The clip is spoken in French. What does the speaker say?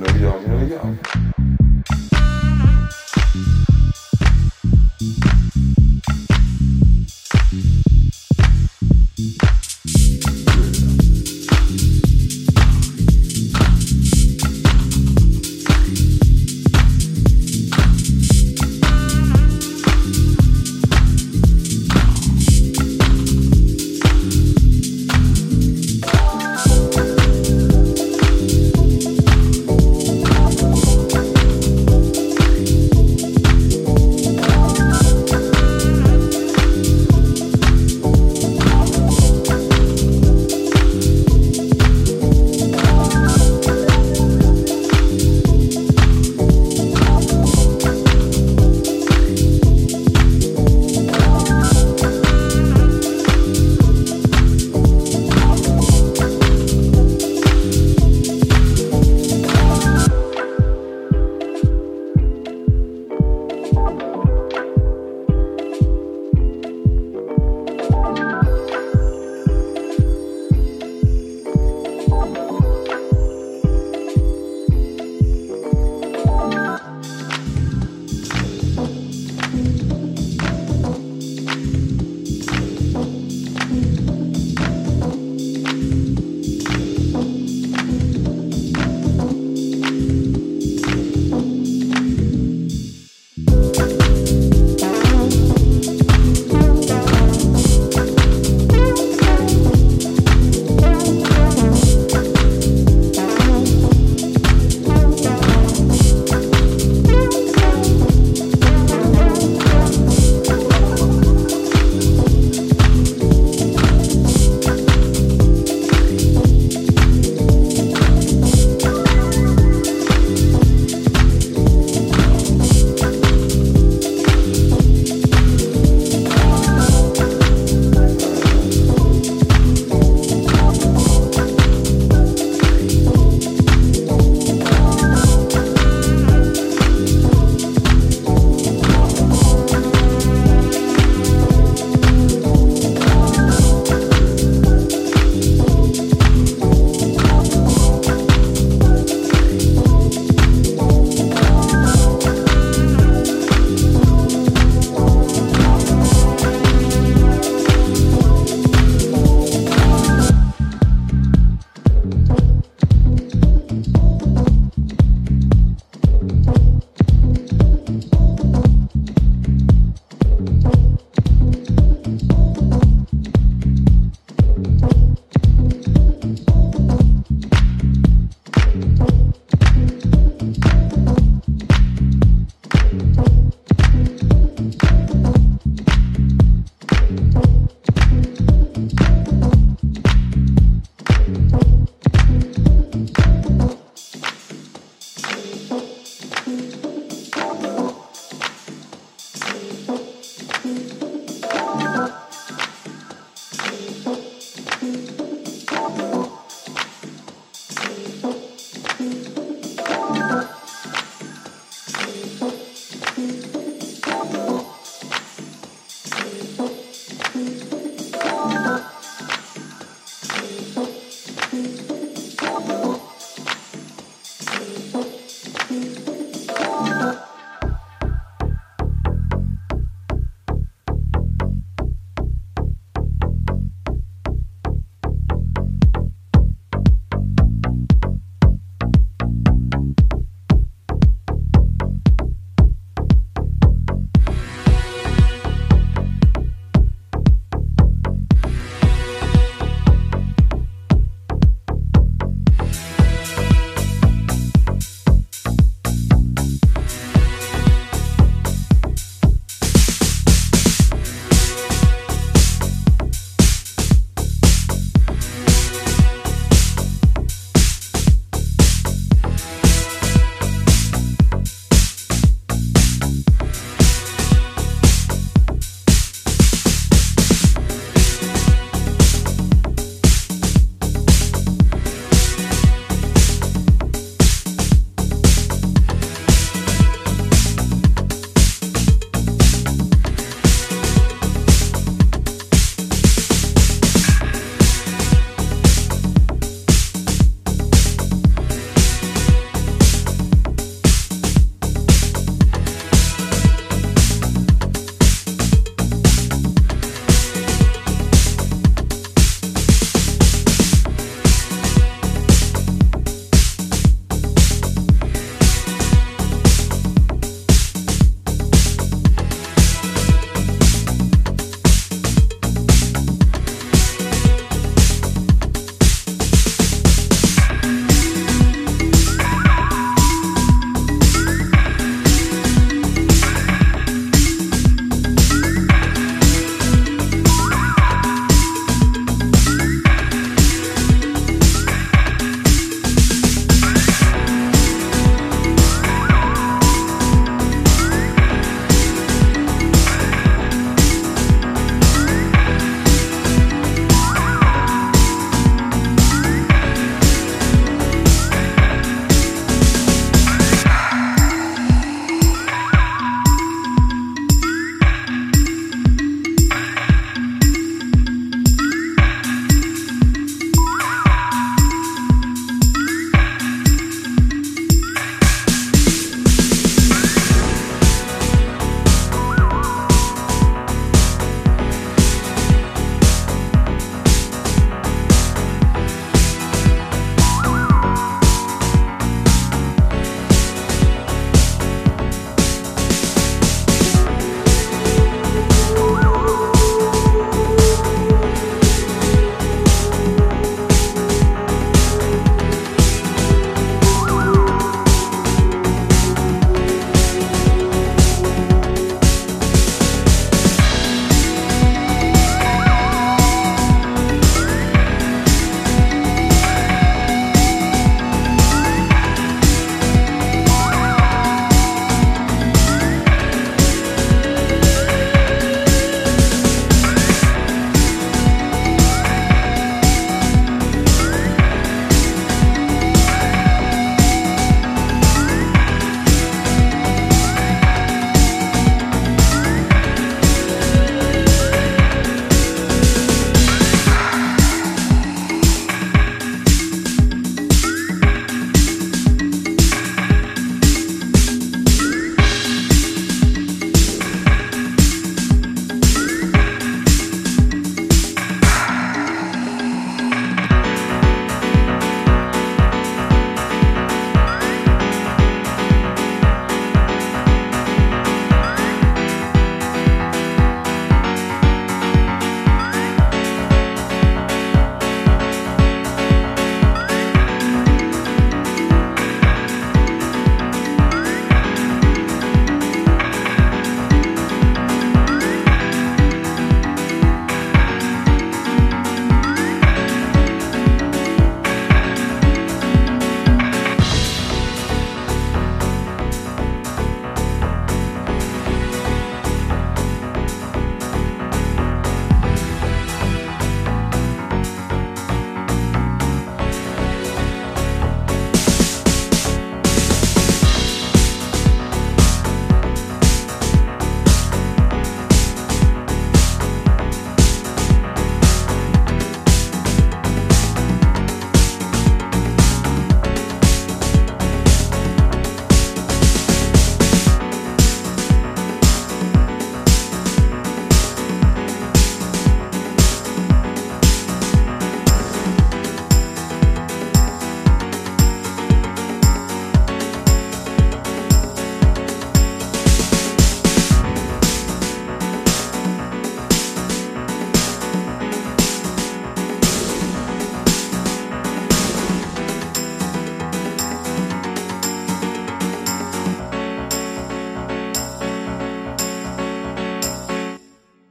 dancing, oh yeah, yeah, yeah.